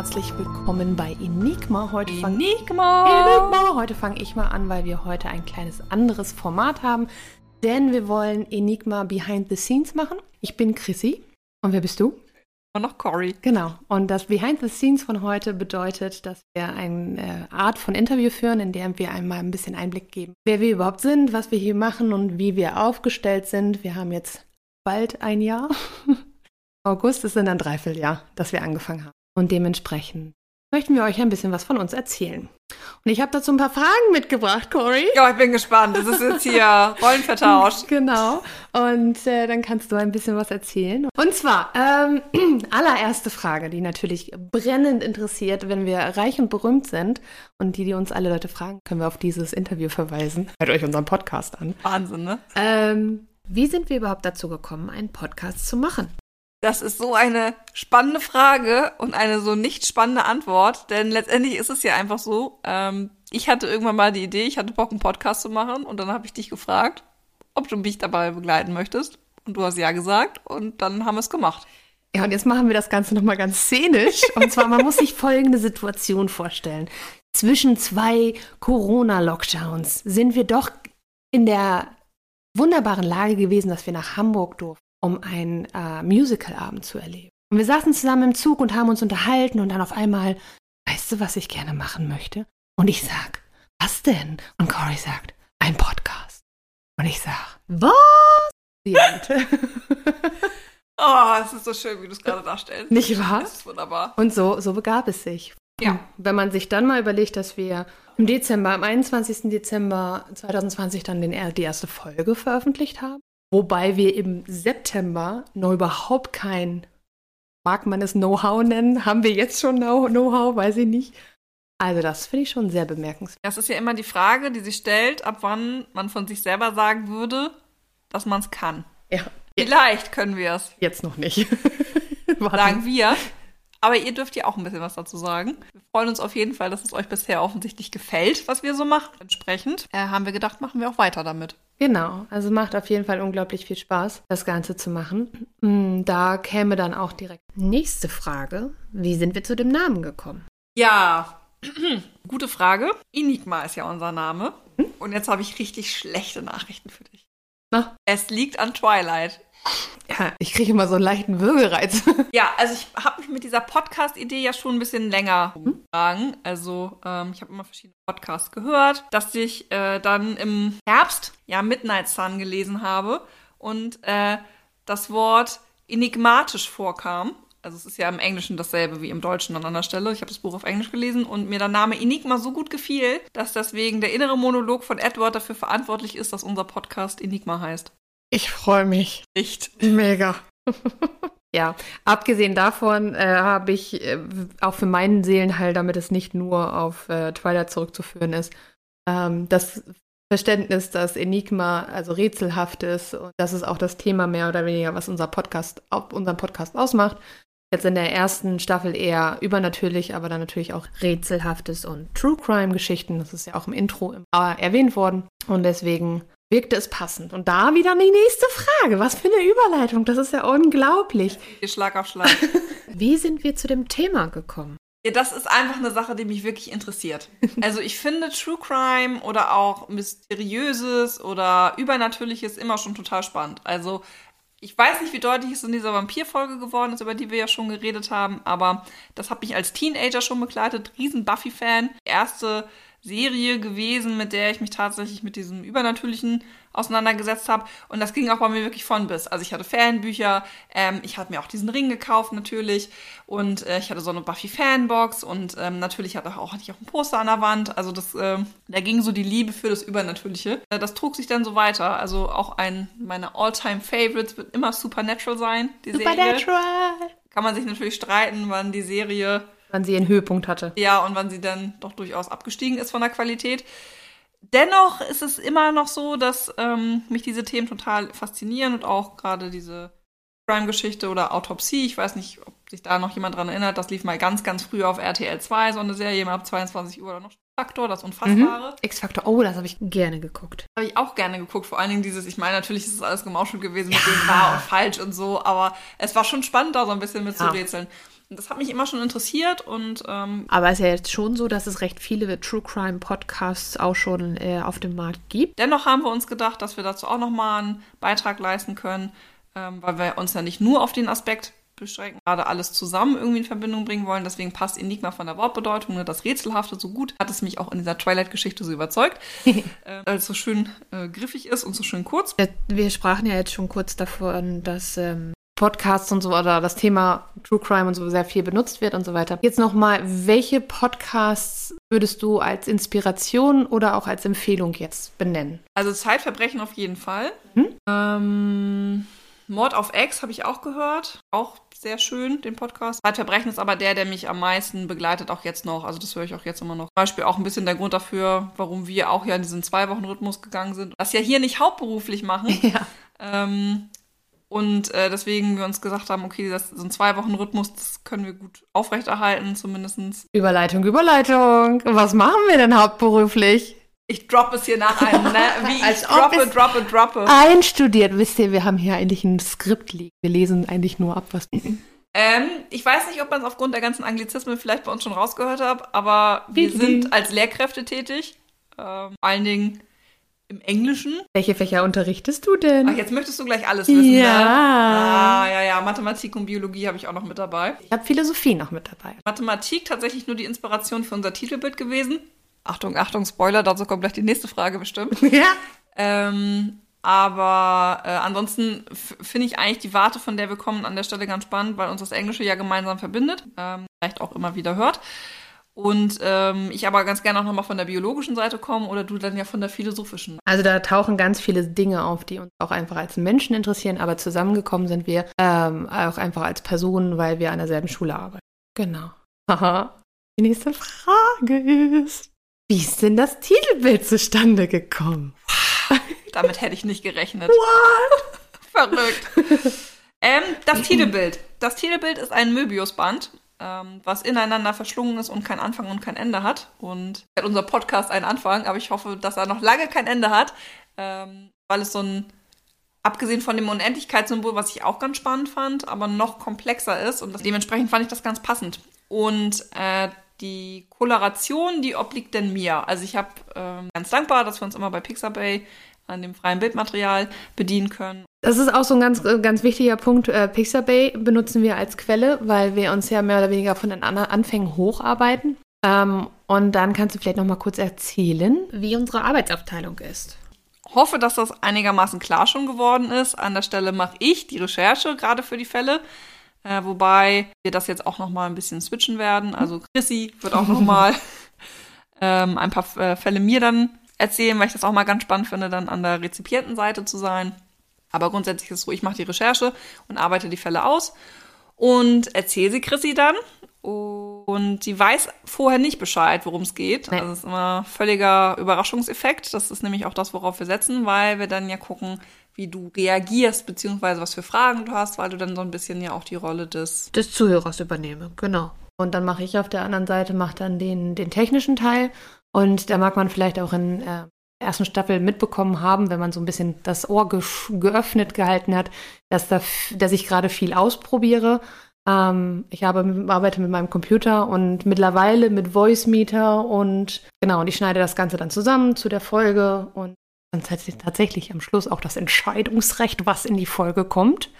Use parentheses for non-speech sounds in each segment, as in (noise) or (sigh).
herzlich willkommen bei Enigma. Heute fang- Enigma! Enigma. Heute fange ich mal an, weil wir heute ein kleines anderes Format haben. Denn wir wollen Enigma Behind the Scenes machen. Ich bin Chrissy. Und wer bist du? Und noch Cory. Genau. Und das Behind the Scenes von heute bedeutet, dass wir eine äh, Art von Interview führen, in der wir einmal ein bisschen Einblick geben, wer wir überhaupt sind, was wir hier machen und wie wir aufgestellt sind. Wir haben jetzt bald ein Jahr. (laughs) August ist dann ein Dreivierteljahr, dass wir angefangen haben. Und dementsprechend möchten wir euch ein bisschen was von uns erzählen. Und ich habe dazu ein paar Fragen mitgebracht, Cory. Ja, ich bin gespannt. Das ist jetzt hier (laughs) Rollenvertausch. Genau. Und äh, dann kannst du ein bisschen was erzählen. Und zwar, ähm, (clears throat) allererste Frage, die natürlich brennend interessiert, wenn wir reich und berühmt sind und die, die uns alle Leute fragen, können wir auf dieses Interview verweisen. Hört euch unseren Podcast an. Wahnsinn, ne? Ähm, wie sind wir überhaupt dazu gekommen, einen Podcast zu machen? Das ist so eine spannende Frage und eine so nicht spannende Antwort, denn letztendlich ist es ja einfach so, ähm, ich hatte irgendwann mal die Idee, ich hatte Bock, einen Podcast zu machen und dann habe ich dich gefragt, ob du mich dabei begleiten möchtest und du hast ja gesagt und dann haben wir es gemacht. Ja, und jetzt machen wir das Ganze nochmal ganz szenisch. Und zwar, man muss sich folgende Situation vorstellen. Zwischen zwei Corona-Lockdowns sind wir doch in der wunderbaren Lage gewesen, dass wir nach Hamburg durften, um einen äh, Musicalabend zu erleben. Und wir saßen zusammen im Zug und haben uns unterhalten und dann auf einmal, weißt du, was ich gerne machen möchte? Und ich sag, was denn? Und Cory sagt, ein Podcast. Und ich sag, was? (laughs) Oh, es ist so schön, wie du es gerade darstellst. Nicht wahr? Das ist wunderbar. Und so, so begab es sich. Ja. Wenn man sich dann mal überlegt, dass wir im Dezember, am 21. Dezember 2020 dann den, die erste Folge veröffentlicht haben, wobei wir im September noch überhaupt kein, mag man es Know-how nennen, haben wir jetzt schon Know- Know-how, weiß ich nicht. Also das finde ich schon sehr bemerkenswert. Das ist ja immer die Frage, die sich stellt, ab wann man von sich selber sagen würde, dass man es kann. Ja, Vielleicht können wir es, jetzt noch nicht. (laughs) Sagen wir. Aber ihr dürft ja auch ein bisschen was dazu sagen. Wir freuen uns auf jeden Fall, dass es euch bisher offensichtlich gefällt, was wir so machen. Entsprechend äh, haben wir gedacht, machen wir auch weiter damit. Genau, also macht auf jeden Fall unglaublich viel Spaß, das Ganze zu machen. Mm, Da käme dann auch direkt nächste Frage. Wie sind wir zu dem Namen gekommen? Ja, (clears throat) gute Frage. Enigma ist ja unser Name. Und jetzt habe ich richtig schlechte Nachrichten für dich. Na? Es liegt an Twilight. Ja, ich kriege immer so einen leichten Würgereiz. (laughs) Ja, also ich habe mich mit dieser Podcast-Idee ja schon ein bisschen länger rumgetragen. Also ähm, ich habe immer verschiedene Podcasts gehört, dass ich äh, dann im Herbst ja Midnight Sun gelesen habe und äh, das Wort enigmatisch vorkam. Also es ist ja im Englischen dasselbe wie im Deutschen an einer Stelle. Ich habe das Buch auf Englisch gelesen und mir der Name Enigma so gut gefiel, dass deswegen der innere Monolog von Edward dafür verantwortlich ist, dass unser Podcast Enigma heißt. Ich freue mich. Nicht. Mega. (laughs) ja, abgesehen davon äh, habe ich äh, auch für meinen Seelenheil, damit es nicht nur auf äh, Twilight zurückzuführen ist, ähm, das Verständnis, dass Enigma also rätselhaft ist und das ist auch das Thema mehr oder weniger, was unser Podcast, auf unseren Podcast ausmacht. Jetzt in der ersten Staffel eher übernatürlich, aber dann natürlich auch rätselhaftes und True Crime Geschichten. Das ist ja auch im Intro äh, erwähnt worden und deswegen wirkte es passend. Und da wieder die nächste Frage. Was für eine Überleitung. Das ist ja unglaublich. Schlag auf Schlag. (laughs) Wie sind wir zu dem Thema gekommen? Ja, das ist einfach eine Sache, die mich wirklich interessiert. Also ich finde True Crime oder auch Mysteriöses oder Übernatürliches immer schon total spannend. Also ich weiß nicht, wie deutlich es in dieser Vampir-Folge geworden ist, über die wir ja schon geredet haben, aber das hat mich als Teenager schon begleitet. Riesen Buffy-Fan. Erste Serie gewesen, mit der ich mich tatsächlich mit diesem Übernatürlichen auseinandergesetzt habe. Und das ging auch bei mir wirklich von bis. Also ich hatte Fanbücher, ähm, ich hatte mir auch diesen Ring gekauft natürlich und äh, ich hatte so eine Buffy-Fanbox und ähm, natürlich hatte, auch, hatte ich auch ein Poster an der Wand. Also das, ähm, da ging so die Liebe für das Übernatürliche. Äh, das trug sich dann so weiter. Also auch ein meiner All-Time-Favorites wird immer Supernatural sein, die Serie. Supernatural! Kann man sich natürlich streiten, wann die Serie Wann sie ihren Höhepunkt hatte. ja, und wann sie dann doch durchaus abgestiegen ist von der Qualität. Dennoch ist es immer noch so, dass ähm, mich diese Themen total faszinieren und auch gerade diese Crime-Geschichte oder Autopsie. Ich weiß nicht, ob sich da noch jemand dran erinnert. Das lief mal ganz, ganz früh auf RTL 2, so eine Serie immer ab 22 Uhr oder noch Faktor, das Unfassbare. X-Factor, oh, das habe ich gerne geguckt. Habe ich auch gerne geguckt. Vor allen Dingen dieses, ich meine, natürlich ist es alles gemauschelt gewesen mit dem wahr und falsch und so, aber es war schon spannend, da so ein bisschen mit Ja. Und das hat mich immer schon interessiert und ähm, Aber es ist ja jetzt schon so, dass es recht viele True Crime Podcasts auch schon äh, auf dem Markt gibt. dennoch haben wir uns gedacht, dass wir dazu auch nochmal einen Beitrag leisten können, ähm, weil wir uns ja nicht nur auf den Aspekt beschränken, gerade alles zusammen irgendwie in Verbindung bringen wollen. Deswegen passt Enigma von der Wortbedeutung, ne, das Rätselhafte so gut, hat es mich auch in dieser Twilight-Geschichte so überzeugt, (laughs) äh, weil es so schön äh, griffig ist und so schön kurz. Wir sprachen ja jetzt schon kurz davon, dass ähm, Podcasts und so oder das Thema True Crime und so sehr viel benutzt wird und so weiter. Jetzt nochmal, welche Podcasts würdest du als Inspiration oder auch als Empfehlung jetzt benennen? Also Zeitverbrechen auf jeden Fall. Mhm. Ähm, Mord auf Ex habe ich auch gehört. Auch sehr schön, den Podcast. Zeitverbrechen ist aber der, der mich am meisten begleitet, auch jetzt noch. Also das höre ich auch jetzt immer noch. Zum Beispiel auch ein bisschen der Grund dafür, warum wir auch ja in diesen Zwei-Wochen-Rhythmus gegangen sind. Das ja hier nicht hauptberuflich machen. (laughs) Ja. Ähm, und äh, deswegen wir uns gesagt haben, okay, das, so ein Zwei-Wochen-Rhythmus, das können wir gut aufrechterhalten, zumindestens. Überleitung, Überleitung. Was machen wir denn hauptberuflich? Ich droppe es hier nach einem, ne? (laughs) Wie ich Als ob droppe, droppe, droppe. Einstudiert, wisst ihr, wir haben hier eigentlich ein Skript liegen. Wir lesen eigentlich nur ab, was. (laughs) Ähm, ich weiß nicht, ob man es aufgrund der ganzen Anglizismen vielleicht bei uns schon rausgehört hat, aber wir sind als Lehrkräfte tätig. Ähm, vor allen Dingen im Englischen. Welche Fächer unterrichtest du denn? Ach, jetzt möchtest du gleich alles wissen, Ja. ne? Ah, ja, ja. Mathematik und Biologie habe ich auch noch mit dabei. Ich habe Philosophie noch mit dabei. Mathematik tatsächlich nur die Inspiration für unser Titelbild gewesen. Achtung, Achtung, Spoiler, dazu kommt gleich die nächste Frage bestimmt. (laughs) Ja. Ähm, aber äh, ansonsten finde ich eigentlich die Warte, von der wir kommen, an der Stelle ganz spannend, weil uns das Englische ja gemeinsam verbindet, ähm, vielleicht auch immer wieder hört. Und ähm, ich aber ganz gerne auch nochmal von der biologischen Seite komme oder du dann ja von der philosophischen. Also da tauchen ganz viele Dinge auf, die uns auch einfach als Menschen interessieren, aber zusammengekommen sind wir ähm, auch einfach als Personen, weil wir an derselben Schule arbeiten. Genau. Haha. Die nächste Frage ist, wie ist denn das Titelbild zustande gekommen? Damit hätte ich nicht gerechnet. (laughs) Verrückt. ähm, das Titelbild. Das Titelbild ist ein Möbiusband, ähm, was ineinander verschlungen ist und kein Anfang und kein Ende hat. Und hat unser Podcast einen Anfang, aber ich hoffe, dass er noch lange kein Ende hat, ähm, weil es so ein, abgesehen von dem Unendlichkeitssymbol, was ich auch ganz spannend fand, aber noch komplexer ist und das, dementsprechend fand ich das ganz passend. Und äh, die Koloration, die obliegt denn mir. Also ich habe ähm, ganz dankbar, dass wir uns immer bei Pixabay an dem freien Bildmaterial bedienen können. Das ist auch so ein ganz, ganz wichtiger Punkt. Äh, Pixabay benutzen wir als Quelle, weil wir uns ja mehr oder weniger von den An Anfängen hocharbeiten. Ähm, und dann kannst du vielleicht noch mal kurz erzählen, wie unsere Arbeitsaufteilung ist. Hoffe, dass das einigermaßen klar schon geworden ist. An der Stelle mache ich die Recherche gerade für die Fälle. Äh, wobei wir das jetzt auch noch mal ein bisschen switchen werden. Also Chrissy wird auch noch mal (laughs) ähm, ein paar äh, Fälle mir dann erzählen, weil ich das auch mal ganz spannend finde, dann an der Rezipientenseite zu sein. Aber grundsätzlich ist es so, ich mache die Recherche und arbeite die Fälle aus und erzähle sie Chrissy dann. Und sie weiß vorher nicht Bescheid, worum es geht. Nee. Also es ist immer völliger Überraschungseffekt. Das ist nämlich auch das, worauf wir setzen, weil wir dann ja gucken, wie du reagierst, beziehungsweise was für Fragen du hast, weil du dann so ein bisschen ja auch die Rolle des Des Zuhörers übernehme, genau. Und dann mache ich auf der anderen Seite, mache dann den, den technischen Teil. Und da mag man vielleicht auch in äh, ersten Staffel mitbekommen haben, wenn man so ein bisschen das Ohr gesch- geöffnet gehalten hat, dass, da, dass ich gerade viel ausprobiere. Ähm, ich habe, arbeite mit meinem Computer und mittlerweile mit Voice Meter und genau, und ich schneide das Ganze dann zusammen zu der Folge und dann tats- tatsächlich am Schluss auch das Entscheidungsrecht, was in die Folge kommt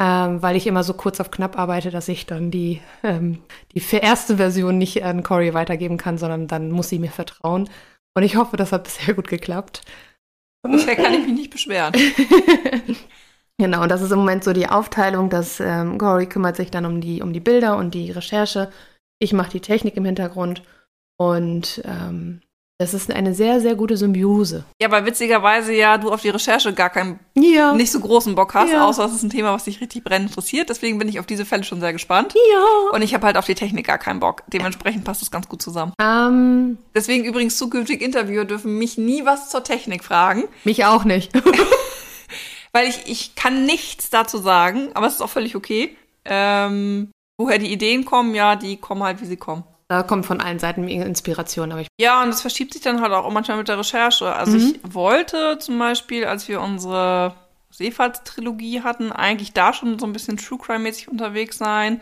ähm, weil ich immer so kurz auf knapp arbeite, dass ich dann die, ähm, die erste Version nicht an Cory weitergeben kann, sondern dann muss sie mir vertrauen. Und ich hoffe, das hat bisher gut geklappt. Bisher kann ich mich nicht beschweren. (laughs) Genau, und das ist im Moment so die Aufteilung, dass ähm, Cory kümmert sich dann um die, um die Bilder und die Recherche. Ich mache die Technik im Hintergrund. Und ähm, das ist eine sehr, sehr gute Symbiose. Ja, weil witzigerweise ja du auf die Recherche gar keinen Ja. nicht so großen Bock hast, Ja. außer es ist ein Thema, was dich richtig brennend interessiert. Deswegen bin ich auf diese Fälle schon sehr gespannt. Ja. Und ich habe halt auf die Technik gar keinen Bock. Dementsprechend passt es ganz gut zusammen. Ähm, Deswegen übrigens zukünftige Interviewer dürfen mich nie was zur Technik fragen, mich auch nicht. (laughs) weil ich, ich kann nichts dazu sagen, aber es ist auch völlig okay. Ähm, woher die Ideen kommen, ja, die kommen halt, wie sie kommen. Da kommt von allen Seiten Inspiration, aber ich Ja, und das verschiebt sich dann halt auch manchmal mit der Recherche. Also Mhm. ich wollte zum Beispiel, als wir unsere Seefahrtstrilogie hatten, eigentlich da schon so ein bisschen True Crime-mäßig unterwegs sein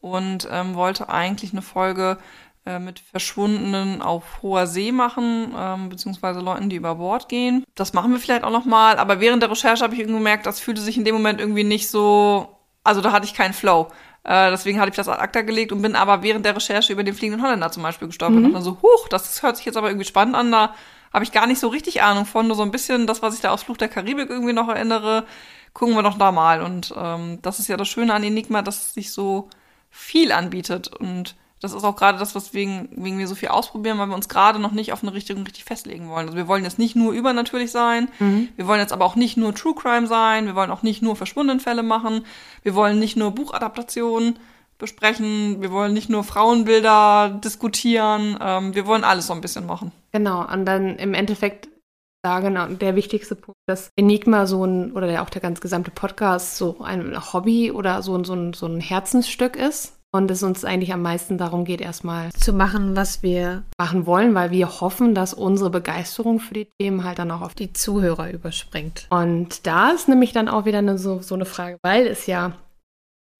und ähm, wollte eigentlich eine Folge äh, mit Verschwundenen auf hoher See machen, ähm, beziehungsweise Leuten, die über Bord gehen. Das machen wir vielleicht auch noch mal. Aber während der Recherche habe ich irgendwie gemerkt, das fühlte sich in dem Moment irgendwie nicht so, also da hatte ich keinen Flow. Äh, deswegen hatte ich das ad acta gelegt und bin aber während der Recherche über den fliegenden Holländer zum Beispiel gestolpert mhm. und dann so, huch, das hört sich jetzt aber irgendwie spannend an, da habe ich gar nicht so richtig Ahnung von, nur so ein bisschen das, was ich da aus Fluch der Karibik irgendwie noch erinnere, gucken wir doch da mal. Und ähm, das ist ja das Schöne an Enigma, dass es sich so viel anbietet und das ist auch gerade das, was wegen, wegen wir so viel ausprobieren, weil wir uns gerade noch nicht auf eine Richtung richtig festlegen wollen. Also wir wollen jetzt nicht nur übernatürlich sein, mhm. wir wollen jetzt aber auch nicht nur True Crime sein, wir wollen auch nicht nur Verschwundenfälle machen, wir wollen nicht nur Buchadaptationen besprechen, wir wollen nicht nur Frauenbilder diskutieren, ähm, wir wollen alles so ein bisschen machen. Genau, und dann im Endeffekt da genau der wichtigste Punkt, dass Enigma so ein, oder der, auch der ganz gesamte Podcast so ein Hobby oder so, so, ein, so ein Herzensstück ist und es uns eigentlich am meisten darum geht, erstmal zu machen, was wir machen wollen, weil wir hoffen, dass unsere Begeisterung für die Themen halt dann auch auf die Zuhörer überspringt. Und da ist nämlich dann auch wieder eine, so, so eine Frage, weil es ja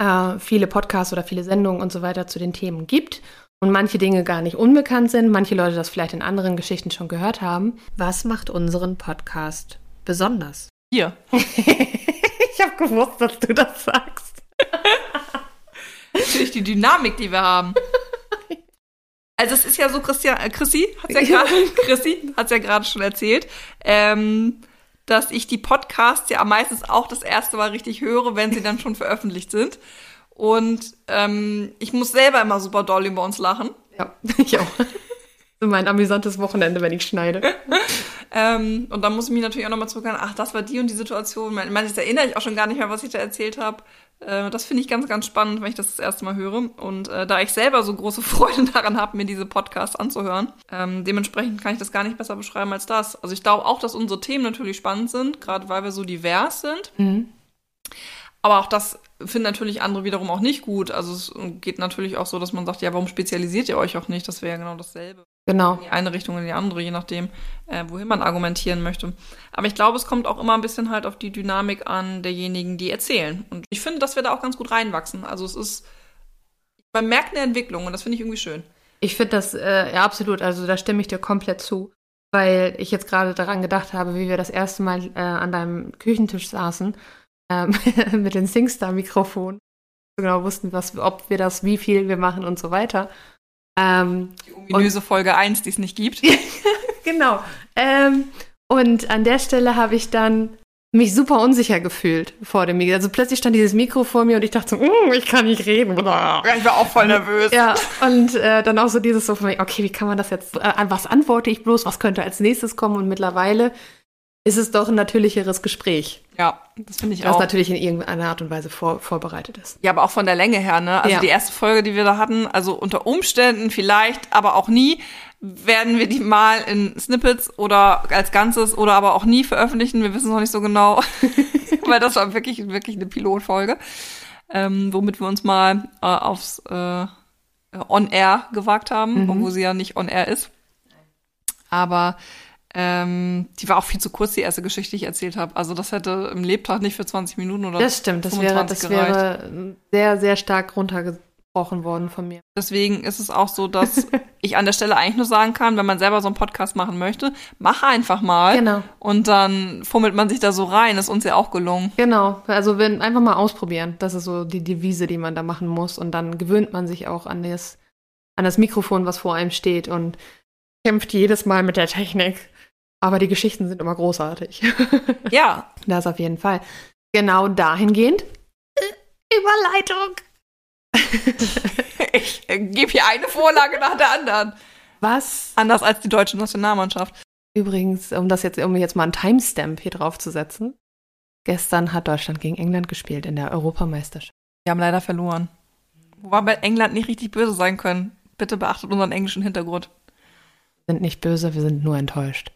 äh, viele Podcasts oder viele Sendungen und so weiter zu den Themen gibt und manche Dinge gar nicht unbekannt sind, manche Leute das vielleicht in anderen Geschichten schon gehört haben. Was macht unseren Podcast besonders? Hier. (laughs) ich habe gewusst, dass du das sagst. Natürlich die Dynamik, die wir haben. Also es ist ja so, Christian, äh, Chrissy hat ja gerade, (laughs) Chrissy hat's ja gerade schon erzählt, ähm, dass ich die Podcasts ja meistens auch das erste Mal richtig höre, wenn sie dann schon veröffentlicht sind. Und ähm, ich muss selber immer super doll über uns lachen. Ja, (laughs) ich auch. So mein amüsantes Wochenende, wenn ich schneide. (laughs) ähm, und dann muss ich mich natürlich auch nochmal zurückerinnern, ach, das war die und die Situation. Manches erinnere ich auch schon gar nicht mehr, was ich da erzählt habe. Äh, das finde ich ganz, ganz spannend, wenn ich das das erste Mal höre. Und äh, da ich selber so große (laughs) Freude daran habe, mir diese Podcasts anzuhören, ähm, dementsprechend kann ich das gar nicht besser beschreiben als das. Also ich glaube auch, dass unsere Themen natürlich spannend sind, gerade weil wir so divers sind. Mhm. Aber auch das finden natürlich andere wiederum auch nicht gut. Also es geht natürlich auch so, dass man sagt, ja, warum spezialisiert ihr euch auch nicht? Das wäre ja genau dasselbe. Genau. In die eine Richtung, in die andere, je nachdem, äh, wohin man argumentieren möchte. Aber ich glaube, es kommt auch immer ein bisschen halt auf die Dynamik an derjenigen, die erzählen. Und ich finde, dass wir da auch ganz gut reinwachsen. Also es ist, man merkt eine Entwicklung und das finde ich irgendwie schön. Ich finde das, äh, ja, absolut. Also da stimme ich dir komplett zu. Weil ich jetzt gerade daran gedacht habe, wie wir das erste Mal äh, an deinem Küchentisch saßen ähm, (laughs) mit den SingStar-Mikrofonen. Genau wussten, was, ob wir das, wie viel wir machen und so weiter. Ähm, die ominöse und, Folge 1, die es nicht gibt. (laughs) genau. Ähm, und an der Stelle habe ich dann mich super unsicher gefühlt vor dem Mikro. Also plötzlich stand dieses Mikro vor mir und ich dachte so, mm, ich kann nicht reden. Ich war auch voll nervös. Ja, und äh, dann auch so dieses so von mir, okay, wie kann man das jetzt, äh, an was antworte ich bloß, was könnte als nächstes kommen? Und mittlerweile ist es doch ein natürlicheres Gespräch. Ja, das finde ich das auch. Das natürlich in irgendeiner Art und Weise vor, vorbereitet ist. Ja, aber auch von der Länge her, ne? Also ja. die erste Folge, die wir da hatten, also unter Umständen vielleicht, aber auch nie, werden wir die mal in Snippets oder als Ganzes oder aber auch nie veröffentlichen. Wir wissen es noch nicht so genau, (laughs) (laughs) weil das war wirklich, wirklich eine Pilotfolge, ähm, womit wir uns mal äh, aufs äh, On-Air gewagt haben, mhm. obwohl sie ja nicht On-Air ist. Aber ähm, die war auch viel zu kurz, die erste Geschichte, die ich erzählt habe. Also das hätte im Lebtag nicht für 20 Minuten oder Das stimmt, das wäre, das wäre sehr, sehr stark runtergebrochen worden von mir. Deswegen ist es auch so, dass (laughs) ich an der Stelle eigentlich nur sagen kann, wenn man selber so einen Podcast machen möchte, mach einfach mal. Genau. Und dann fummelt man sich da so rein. Ist uns ja auch gelungen. Genau. Also wenn, einfach mal ausprobieren. Das ist so die Devise, die man da machen muss. Und dann gewöhnt man sich auch an das, an das Mikrofon, was vor einem steht und kämpft jedes Mal mit der Technik. Aber die Geschichten sind immer großartig. (laughs) Ja. das auf jeden Fall. Genau dahingehend. Äh, Überleitung. (laughs) ich äh, gebe hier eine Vorlage nach der anderen. Was? Anders als die deutsche Nationalmannschaft. Übrigens, um das jetzt, um jetzt mal einen Timestamp hier drauf zu setzen. Gestern hat Deutschland gegen England gespielt in der Europameisterschaft. Wir haben leider verloren. Wobei bei England nicht richtig böse sein können. Bitte beachtet unseren englischen Hintergrund. Wir sind nicht böse, wir sind nur enttäuscht.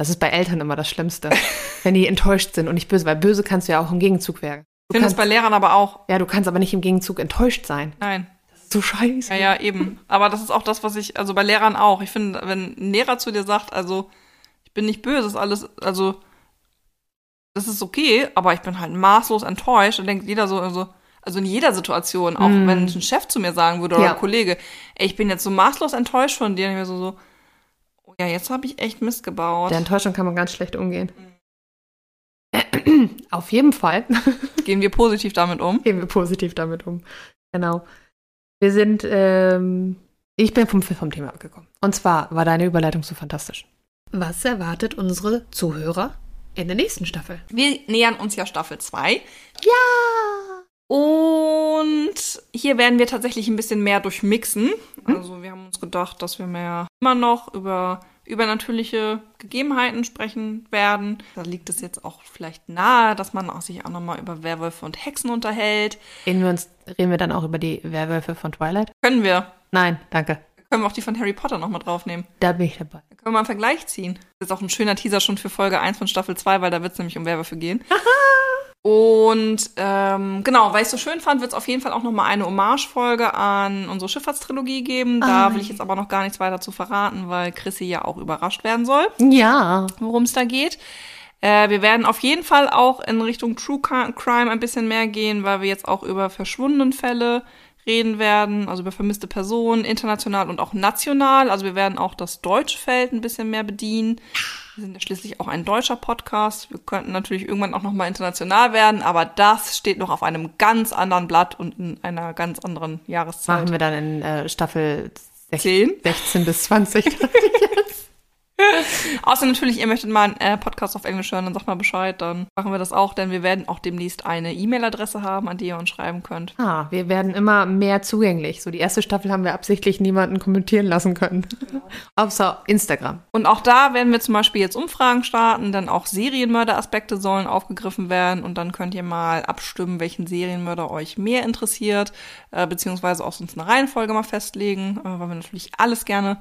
Das ist bei Eltern immer das Schlimmste, (laughs) wenn die enttäuscht sind und nicht böse, weil böse kannst du ja auch im Gegenzug werden. Du ich finde es bei Lehrern aber auch. Ja, du kannst aber nicht im Gegenzug enttäuscht sein. Nein. Das ist so scheiße. Ja, ja, eben. Aber das ist auch das, was ich, also bei Lehrern auch. Ich finde, wenn ein Lehrer zu dir sagt, also, ich bin nicht böse, ist alles, also, das ist okay, aber ich bin halt maßlos enttäuscht, dann denkt jeder so, also, Also in jeder Situation, auch Mm. wenn ein Chef zu mir sagen würde oder Ja. ein Kollege, ey, ich bin jetzt so maßlos enttäuscht von dir. Und ich mir so, so, ja, jetzt habe ich echt Mist gebaut. Der Enttäuschung kann man ganz schlecht umgehen. (clears throat) Auf jeden Fall (laughs) Gehen wir positiv damit um? gehen wir positiv damit um. Genau. Wir sind, ähm, ich bin vom, vom Thema abgekommen. Und zwar war deine Überleitung so fantastisch. Was erwartet unsere Zuhörer in der nächsten Staffel? Wir nähern uns ja Staffel 2. Ja! Und hier werden wir tatsächlich ein bisschen mehr durchmixen. Also wir haben uns gedacht, dass wir mehr immer noch über übernatürliche Gegebenheiten sprechen werden. Da liegt es jetzt auch vielleicht nahe, dass man auch sich auch nochmal über Werwölfe und Hexen unterhält. Reden wir, uns, reden wir dann auch über die Werwölfe von Twilight? Können wir. Nein, danke. Können wir auch die von Harry Potter nochmal draufnehmen. Da bin ich dabei. Da können wir mal einen Vergleich ziehen. Das ist auch ein schöner Teaser schon für Folge 1 von Staffel 2, weil da wird es nämlich um Werwölfe gehen. (laughs) Und ähm, genau, weil ich es so schön fand, wird es auf jeden Fall auch nochmal eine Hommage-Folge an unsere Schifffahrtstrilogie geben. Da Ah, will ich jetzt aber noch gar nichts weiter zu verraten, weil Chrissy ja auch überrascht werden soll, Ja. worum es da geht. Äh, wir werden auf jeden Fall auch in Richtung True Crime ein bisschen mehr gehen, weil wir jetzt auch über verschwundenen Fälle reden werden, also über vermisste Personen, international und auch national. Also wir werden auch das deutsche Feld ein bisschen mehr bedienen. Wir sind ja schließlich auch ein deutscher Podcast. Wir könnten natürlich irgendwann auch noch mal international werden, aber das steht noch auf einem ganz anderen Blatt und in einer ganz anderen Jahreszeit. Machen wir dann in äh, Staffel sech- Zehn. 16 bis 20. (laughs) Außer natürlich, ihr möchtet mal einen äh, Podcast auf Englisch hören, dann sagt mal Bescheid, dann machen wir das auch, denn wir werden auch demnächst eine E-Mail-Adresse haben, an die ihr uns schreiben könnt. ah, wir werden immer mehr zugänglich. So die erste Staffel haben wir absichtlich niemanden kommentieren lassen können. (laughs) Außer Instagram. Und auch da werden wir zum Beispiel jetzt Umfragen starten, dann auch Serienmörder-Aspekte sollen aufgegriffen werden und dann könnt ihr mal abstimmen, welchen Serienmörder euch mehr interessiert, äh, beziehungsweise auch sonst eine Reihenfolge mal festlegen, äh, weil wir natürlich alles gerne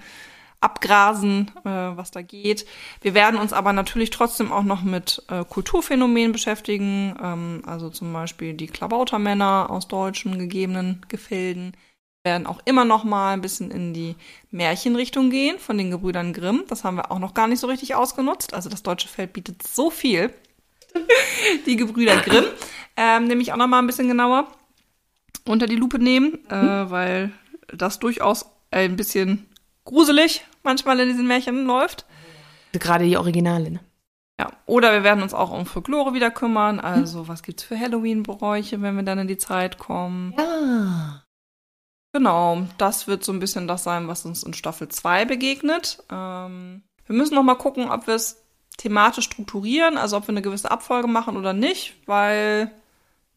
abgrasen, äh, was da geht. Wir werden uns aber natürlich trotzdem auch noch mit äh, Kulturphänomenen beschäftigen, ähm, also zum Beispiel die Klabautermänner aus deutschen gegebenen Gefilden Wir werden auch immer noch mal ein bisschen in die Märchenrichtung gehen von den Gebrüdern Grimm. Das haben wir auch noch gar nicht so richtig ausgenutzt. Also das deutsche Feld bietet so viel. (laughs) die Gebrüder Grimm. Ähm, nämlich auch noch mal ein bisschen genauer unter die Lupe nehmen, äh, weil das durchaus ein bisschen gruselig manchmal in diesen Märchen läuft. Gerade die Originale. Ne? Ja, oder wir werden uns auch um Folklore wieder kümmern. Also, was gibt's für Halloween-Bräuche, wenn wir dann in die Zeit kommen? Ja. Genau, das wird so ein bisschen das sein, was uns in Staffel 2 begegnet. Ähm, wir müssen noch mal gucken, ob wir es thematisch strukturieren, also ob wir eine gewisse Abfolge machen oder nicht, weil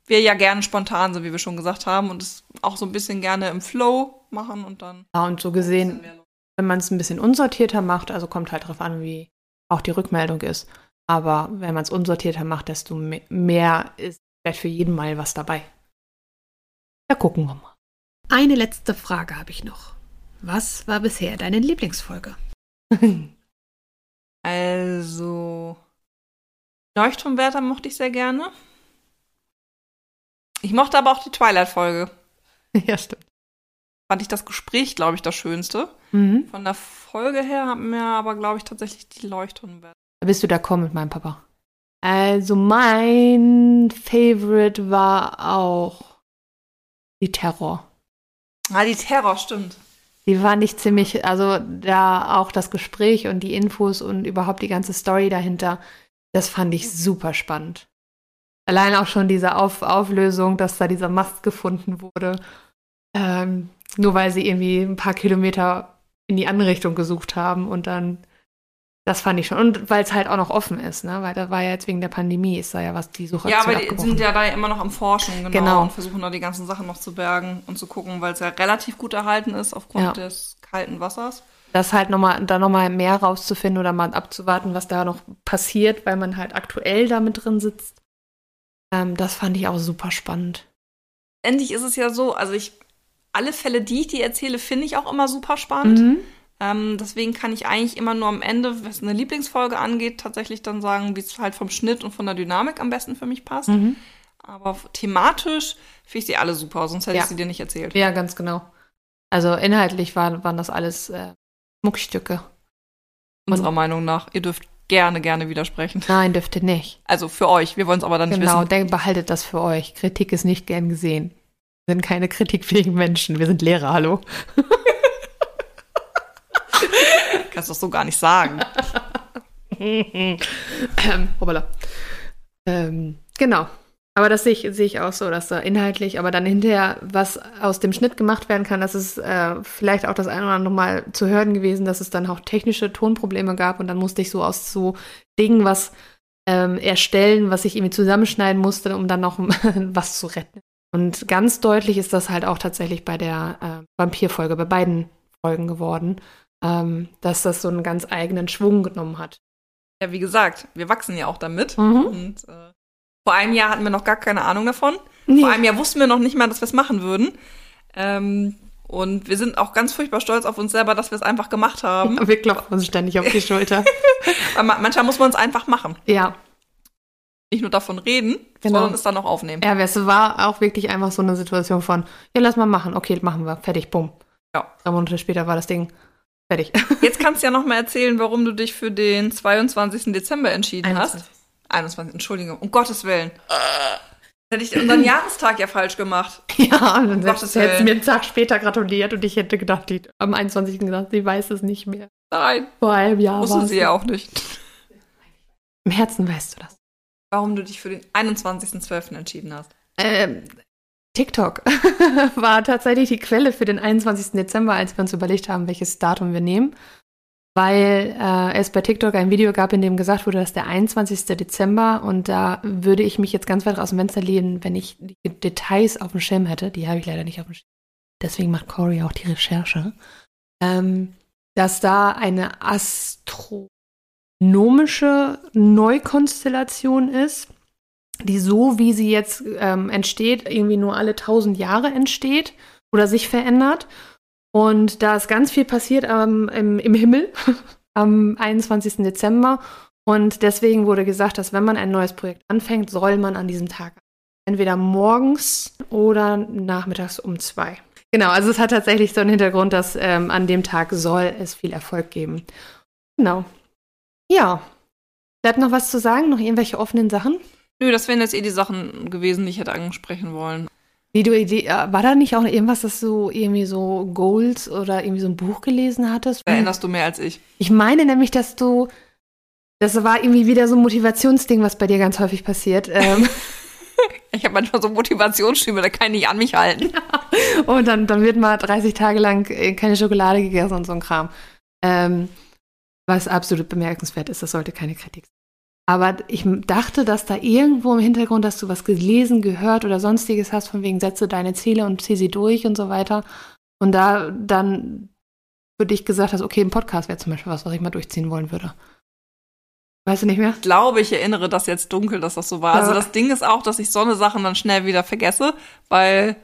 wir ja gerne spontan sind, wie wir schon gesagt haben, und es auch so ein bisschen gerne im Flow machen und dann. Ja, und so gesehen, wenn man es ein bisschen unsortierter macht, also kommt halt drauf an, wie auch die Rückmeldung ist. Aber wenn man es unsortierter macht, desto me- mehr ist vielleicht für jeden mal was dabei. Ja, gucken wir mal. Eine letzte Frage habe ich noch. Was war bisher deine Lieblingsfolge? (laughs) Also, Leuchtturmwärter mochte ich sehr gerne. Ich mochte aber auch die Twilight-Folge. ja, stimmt. Fand ich das Gespräch, glaube ich, das Schönste. Mhm. Von der Folge her haben mir aber, glaube ich, tatsächlich die Leuchtturmwärter. Da bist du da kommen mit meinem Papa. Also mein Favorite war auch die Terror. Ah, die Terror, stimmt. Die fand ich ziemlich, also da auch das Gespräch und die Infos und überhaupt die ganze Story dahinter, das fand ich super spannend. Allein auch schon diese Auf Auflösung, dass da dieser Mast gefunden wurde, ähm, nur weil sie irgendwie ein paar Kilometer in die andere Richtung gesucht haben und dann, das fand ich schon. Und weil es halt auch noch offen ist, ne? Weil da war ja jetzt wegen der Pandemie, ist da ja was die Suchaktion Ja, aber die sind ja da immer noch am Forschen, genau, Genau. und versuchen da die ganzen Sachen noch zu bergen und zu gucken, weil es ja relativ gut erhalten ist aufgrund Ja. des kalten Wassers. das halt nochmal, da nochmal mehr rauszufinden oder mal abzuwarten, was da noch passiert, weil man halt aktuell damit drin sitzt. Ähm, das fand ich auch super spannend. Endlich ist es ja so, also ich, alle Fälle, die ich dir erzähle, finde ich auch immer super spannend. Mhm. Ähm, deswegen kann ich eigentlich immer nur am Ende, was eine Lieblingsfolge angeht, tatsächlich dann sagen, wie es halt vom Schnitt und von der Dynamik am besten für mich passt. Mhm. Aber thematisch finde ich sie alle super, sonst hätte Ja. ich sie dir nicht erzählt. Ja, ganz genau. Also inhaltlich waren, waren das alles äh, Muckstücke. Unserer Meinung nach. Ihr dürft gerne, gerne widersprechen. Nein, dürfte nicht. Also für euch. Wir wollen es aber dann nicht Genau, wissen. denk, behaltet das für euch. Kritik ist nicht gern gesehen. Sind keine kritikfähigen Menschen. Wir sind Lehrer, hallo. Kannst du das so gar nicht sagen. ähm, hoppala. Ähm, genau. Aber das sehe ich, sehe ich auch so, dass da inhaltlich, aber dann hinterher was aus dem Schnitt gemacht werden kann, das ist äh, vielleicht auch das eine oder andere Mal zu hören gewesen, dass es dann auch technische Tonprobleme gab und dann musste ich so aus so Dingen was ähm, erstellen, was ich irgendwie zusammenschneiden musste, um dann noch (laughs) was zu retten. Und ganz deutlich ist das halt auch tatsächlich bei der äh, Vampirfolge, bei beiden Folgen geworden, ähm, dass das so einen ganz eigenen Schwung genommen hat. Ja, wie gesagt, wir wachsen ja auch damit. Mhm. Und äh, vor einem Jahr hatten wir noch gar keine Ahnung davon. Nee. Vor einem Jahr wussten wir noch nicht mal, dass wir es machen würden. Ähm, und wir sind auch ganz furchtbar stolz auf uns selber, dass wir es einfach gemacht haben. (laughs) Wir klopfen uns ständig auf die Schulter. (laughs) Manchmal muss man es einfach machen. ja, Nicht nur davon reden, Genau. sondern es dann auch aufnehmen. Ja, es war auch wirklich einfach so eine Situation von, ja, lass mal machen, okay, machen wir, fertig, bumm. Ja. Drei Monate später war das Ding fertig. (laughs) Jetzt kannst du ja noch mal erzählen, warum du dich für den 22. Dezember entschieden hast. 21, Entschuldigung, um Gottes Willen. Hätte ich unseren (laughs) Jahrestag ja falsch gemacht. Ja, und dann hättest du mir einen Tag später gratuliert und ich hätte gedacht, die, am 21. gesagt, sie weiß es nicht mehr. Nein, Vor einem Jahr wussten sie ja auch nicht. Im Herzen weißt du das. Warum du dich für den 21.12. entschieden hast. Ähm, TikTok (laughs) war tatsächlich die Quelle für den 21. Dezember, als wir uns überlegt haben, welches Datum wir nehmen. Weil äh, es bei TikTok ein Video gab, in dem gesagt wurde, dass der 21. Dezember und da würde ich mich jetzt ganz weit aus dem Fenster lehnen, wenn ich die Details auf dem Schirm hätte. Die habe ich leider nicht auf dem Schirm. Deswegen macht Corey auch die Recherche. Ähm, dass da eine astronomische Neukonstellation ist die so, wie sie jetzt ähm, entsteht, irgendwie nur alle tausend Jahre entsteht oder sich verändert. Und da ist ganz viel passiert ähm, im, im Himmel (laughs) am 21. Dezember. Und deswegen wurde gesagt, dass wenn man ein neues Projekt anfängt, soll man an diesem Tag entweder morgens oder nachmittags um zwei. Genau, also es hat tatsächlich so einen Hintergrund, dass ähm, an dem Tag soll es viel Erfolg geben. Genau. Ja. Bleibt noch was zu sagen? Noch irgendwelche offenen Sachen? Nö, das wären jetzt eh die Sachen gewesen, die ich hätte ansprechen wollen. Wie du, die, äh, war da nicht auch irgendwas, dass du irgendwie so Goals oder irgendwie so ein Buch gelesen hattest? Da erinnerst du mehr als ich. Ich meine nämlich, dass du, das war irgendwie wieder so ein Motivationsding, was bei dir ganz häufig passiert. Ähm, (laughs) Ich habe manchmal so Motivationsschübe, da kann ich nicht an mich halten. (laughs) und dann, dann wird mal 30 Tage lang äh, keine Schokolade gegessen und so ein Kram. Ähm, was absolut bemerkenswert ist, das sollte keine Kritik sein. Aber ich dachte, dass da irgendwo im Hintergrund, dass du was gelesen, gehört oder sonstiges hast, von wegen setze deine Ziele und zieh sie durch und so weiter. Und da dann für dich gesagt hast, okay, ein Podcast wäre zum Beispiel was, was ich mal durchziehen wollen würde. Weißt du nicht mehr? Ich glaube, ich erinnere das jetzt dunkel, dass das so war. Also Ja. das Ding ist auch, dass ich so eine Sachen dann schnell wieder vergesse, weil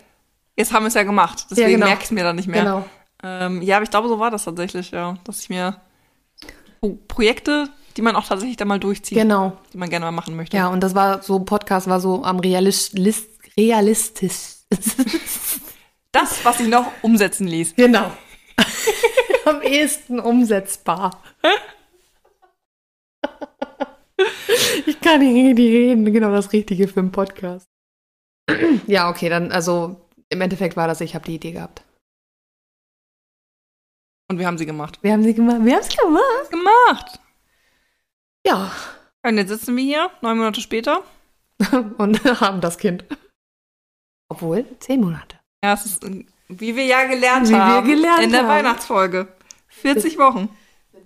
jetzt haben wir es ja gemacht. Deswegen genau. merke ich es mir dann nicht mehr. Genau. Ähm, ja, aber ich glaube, so war das tatsächlich, ja. Dass ich mir Projekte, die man auch tatsächlich dann mal durchzieht, Genau. die man gerne mal machen möchte. Ja, und das war so, Podcast war so am realist, list, realistisch. (laughs) Das, was sich noch umsetzen ließ. genau. (laughs) am ehesten umsetzbar. (laughs) ich kann nicht reden, genau das Richtige für einen Podcast. (clears throat) ja, okay, dann, also im Endeffekt war das, ich habe die Idee gehabt. Und wir haben sie gemacht. Wir haben sie gemacht. Wir haben es gemacht. Gemacht! Ja. Und jetzt sitzen wir hier, neun Monate später. (laughs) Und haben das Kind. Obwohl, zehn Monate. Ja, es ist, wie wir ja gelernt Wie wir haben. gelernt in der haben. Weihnachtsfolge. 40 Wochen.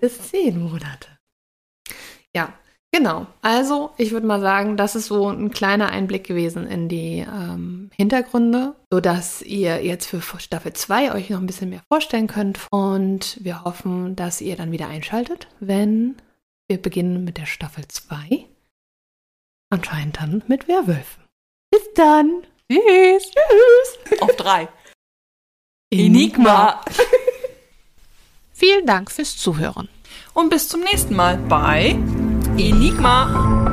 Bis zehn Monate. Genau. Also, ich würde mal sagen, das ist so ein kleiner Einblick gewesen in die ähm, Hintergründe, sodass ihr jetzt für Staffel 2 euch noch ein bisschen mehr vorstellen könnt. Und wir hoffen, dass ihr dann wieder einschaltet, wenn wir beginnen mit der Staffel 2. Anscheinend dann mit Werwölfen. Bis dann. Tschüss. Tschüss. Auf drei. (laughs) Vielen Dank fürs Zuhören. Und bis zum nächsten Mal bei Enigma.